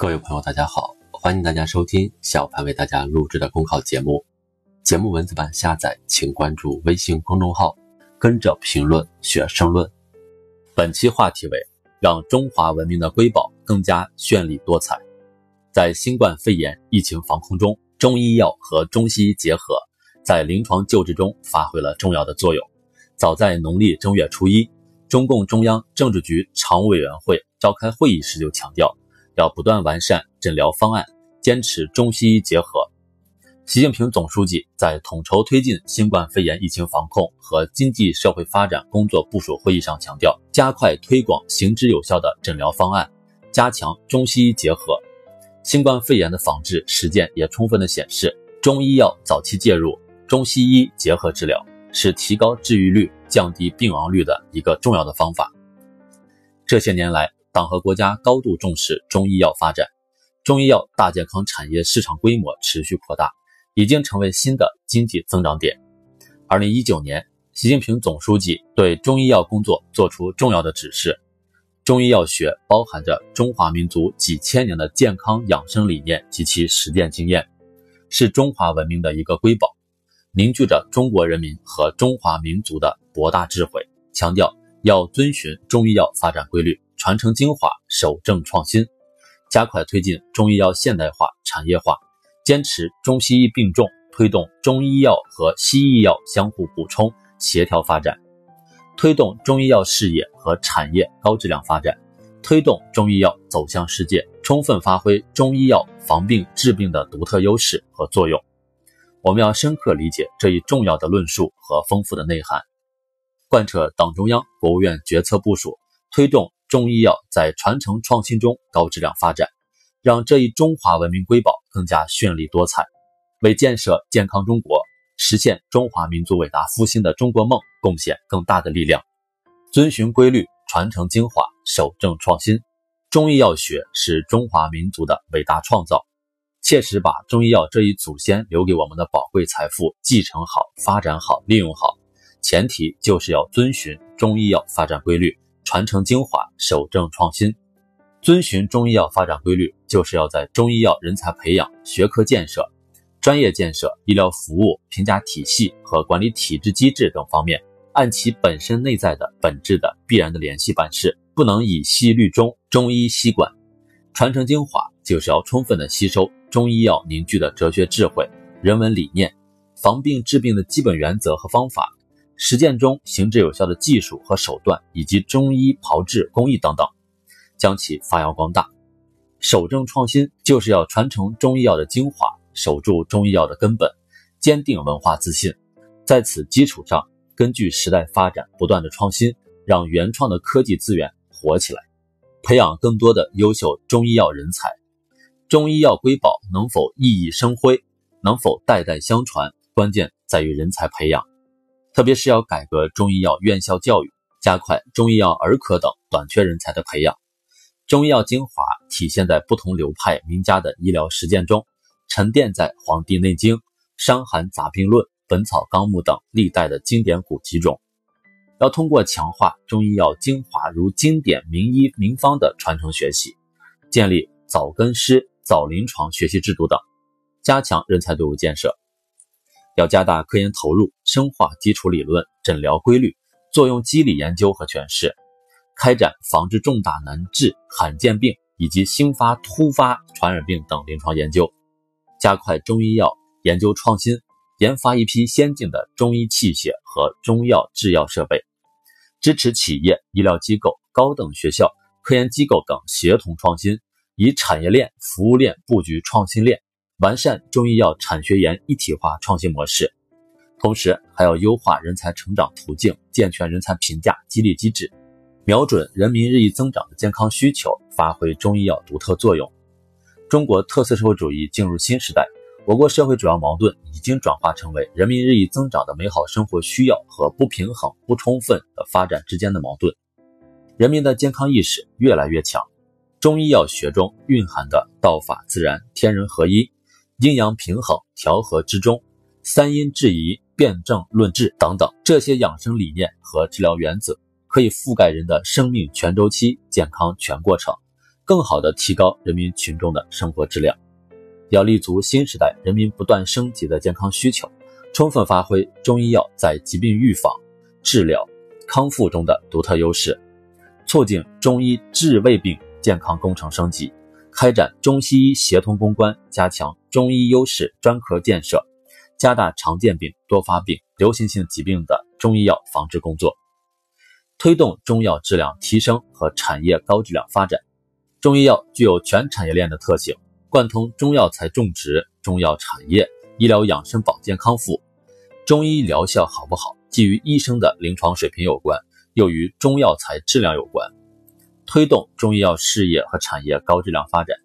各位朋友，大家好，欢迎大家收听小潘为大家录制的公考节目。节目文字版下载，请关注微信公众号，跟着评论学申论。本期话题为让中华文明的瑰宝更加绚丽多彩。在新冠肺炎疫情防控中，中医药和中西医结合，在临床救治中发挥了重要的作用。早在农历正月初一，中共中央政治局常务委员会召开会议时就强调。要不断完善诊疗方案，坚持中西医结合。习近平总书记在统筹推进新冠肺炎疫情防控和经济社会发展工作部署会议上强调，加快推广行之有效的诊疗方案，加强中西医结合。新冠肺炎的防治实践也充分的显示，中医药早期介入，中西医结合治疗是提高治愈率、降低病亡率的一个重要的方法。这些年来，党和国家高度重视中医药发展，中医药大健康产业市场规模持续扩大，已经成为新的经济增长点。二零一九年，习近平总书记对中医药工作作出重要的指示。中医药学包含着中华民族几千年的健康养生理念及其实践经验，是中华文明的一个瑰宝，凝聚着中国人民和中华民族的博大智慧。强调要遵循中医药发展规律。传承精华，守正创新，加快推进中医药现代化、产业化，坚持中西医并重，推动中医药和西医药相互补充、协调发展，推动中医药事业和产业高质量发展，推动中医药走向世界，充分发挥中医药防病治病的独特优势和作用。我们要深刻理解这一重要的论述和丰富的内涵，贯彻党中央、国务院决策部署，推动。中医药在传承创新中高质量发展，让这一中华文明瑰宝更加绚丽多彩，为建设健康中国、实现中华民族伟大复兴的中国梦贡献更大的力量。遵循规律，传承精华，守正创新。中医药学是中华民族的伟大创造，切实把中医药这一祖先留给我们的宝贵财富继承好、发展好、利用好，前提就是要遵循中医药发展规律。传承精华，守正创新，遵循中医药发展规律，就是要在中医药人才培养、学科建设、专业建设、医疗服务评价体系和管理体制机制等方面，按其本身内在的本质的必然的联系办事，不能以西律中，中医西管。传承精华，就是要充分的吸收中医药凝聚的哲学智慧、人文理念、防病治病的基本原则和方法。实践中行之有效的技术和手段，以及中医炮制工艺等等，将其发扬光大。守正创新就是要传承中医药的精华，守住中医药的根本，坚定文化自信。在此基础上，根据时代发展不断的创新，让原创的科技资源活起来，培养更多的优秀中医药人才。中医药瑰宝能否熠熠生辉，能否代代相传，关键在于人才培养。特别是要改革中医药院校教育，加快中医药儿科等短缺人才的培养。中医药精华体现在不同流派名家的医疗实践中，沉淀在《黄帝内经》《伤寒杂病论》《本草纲目》等历代的经典古籍中。要通过强化中医药精华如经典名医名方的传承学习，建立早根师、早临床学习制度等，加强人才队伍建设。要加大科研投入，深化基础理论、诊疗规律、作用机理研究和诠释，开展防治重大难治罕见病以及新发突发传染病等临床研究，加快中医药研究创新，研发一批先进的中医器械和中药制药设备，支持企业、医疗机构、高等学校、科研机构等协同创新，以产业链、服务链布局创新链。完善中医药产学研一体化创新模式，同时还要优化人才成长途径，健全人才评价激励机制，瞄准人民日益增长的健康需求，发挥中医药独特作用。中国特色社会主义进入新时代，我国社会主要矛盾已经转化成为人民日益增长的美好生活需要和不平衡不充分的发展之间的矛盾。人民的健康意识越来越强，中医药学中蕴含的道法自然、天人合一。阴阳平衡、调和之中，三阴制宜、辨证论治等等，这些养生理念和治疗原则，可以覆盖人的生命全周期、健康全过程，更好地提高人民群众的生活质量。要立足新时代人民不断升级的健康需求，充分发挥中医药在疾病预防、治疗、康复中的独特优势，促进中医治未病健康工程升级，开展中西医协同攻关，加强中医优势专科建设，加大常见病、多发病、流行性疾病的中医药防治工作，推动中药质量提升和产业高质量发展。中医药具有全产业链的特性。贯通中药材种植、中药产业、医疗养生保健康复，中医疗效好不好，既与医生的临床水平有关，又与中药材质量有关。推动中医药事业和产业高质量发展，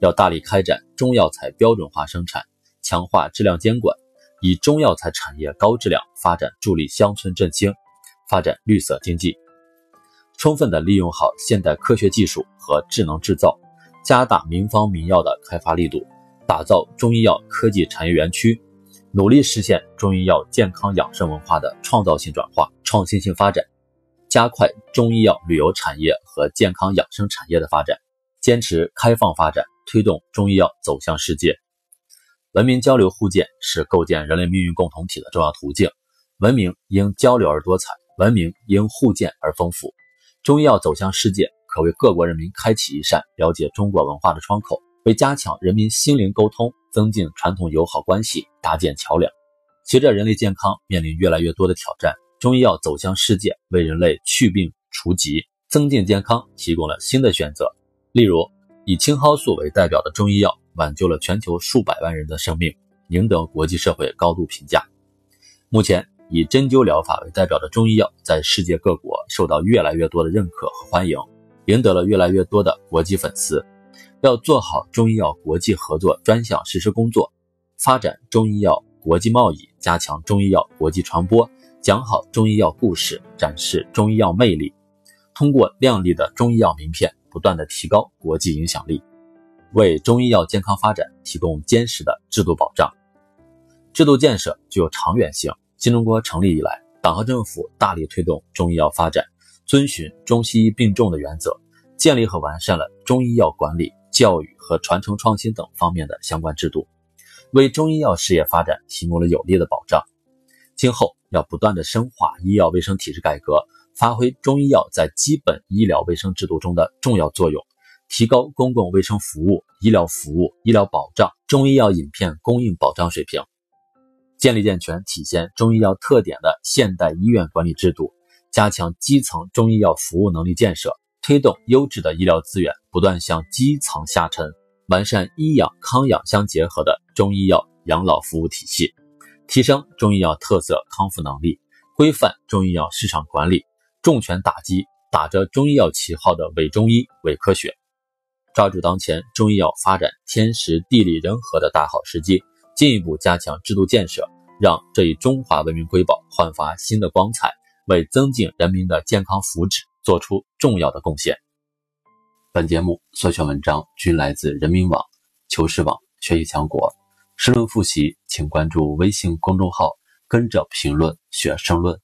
要大力开展中药材标准化生产，强化质量监管，以中药材产业高质量发展助力乡村振兴，发展绿色经济。充分的利用好现代科学技术和智能制造。加大民方民药的开发力度，打造中医药科技产业园区，努力实现中医药健康养生文化的创造性转化、创新性发展，加快中医药旅游产业和健康养生产业的发展，坚持开放发展，推动中医药走向世界。文明交流互鉴是构建人类命运共同体的重要途径，文明因交流而多彩，文明因互鉴而丰富。中医药走向世界。可为各国人民开启一扇了解中国文化的窗口，为加强人民心灵沟通、增进传统友好关系搭建桥梁。随着人类健康面临越来越多的挑战，中医药走向世界，为人类去病除疾、增进健康提供了新的选择。例如，以青蒿素为代表的中医药挽救了全球数百万人的生命，赢得国际社会高度评价。目前，以针灸疗法为代表的中医药在世界各国受到越来越多的认可和欢迎。赢得了越来越多的国际粉丝。要做好中医药国际合作专项实施工作，发展中医药国际贸易，加强中医药国际传播，讲好中医药故事，展示中医药魅力。通过亮丽的中医药名片，不断的提高国际影响力，为中医药健康发展提供坚实的制度保障。制度建设具有长远性。新中国成立以来，党和政府大力推动中医药发展。遵循中西医并重的原则，建立和完善了中医药管理、教育和传承创新等方面的相关制度，为中医药事业发展提供了有力的保障。今后要不断的深化医药卫生体制改革，发挥中医药在基本医疗卫生制度中的重要作用，提高公共卫生服务、医疗服务、医疗保障、中医药饮片供应保障水平，建立健全体现中医药特点的现代医院管理制度。加强基层中医药服务能力建设，推动优质的医疗资源不断向基层下沉，完善医养康养相结合的中医药养老服务体系，提升中医药特色康复能力，规范中医药市场管理，重拳打击打着中医药旗号的伪中医、伪科学，抓住当前中医药发展天时地利人和的大好时机，进一步加强制度建设，让这一中华文明瑰宝焕发新的光彩。为增进人民的健康福祉做出重要的贡献。本节目所选文章均来自人民网、求是网、学习强国。申论复习，请关注微信公众号“跟着评论学申论”。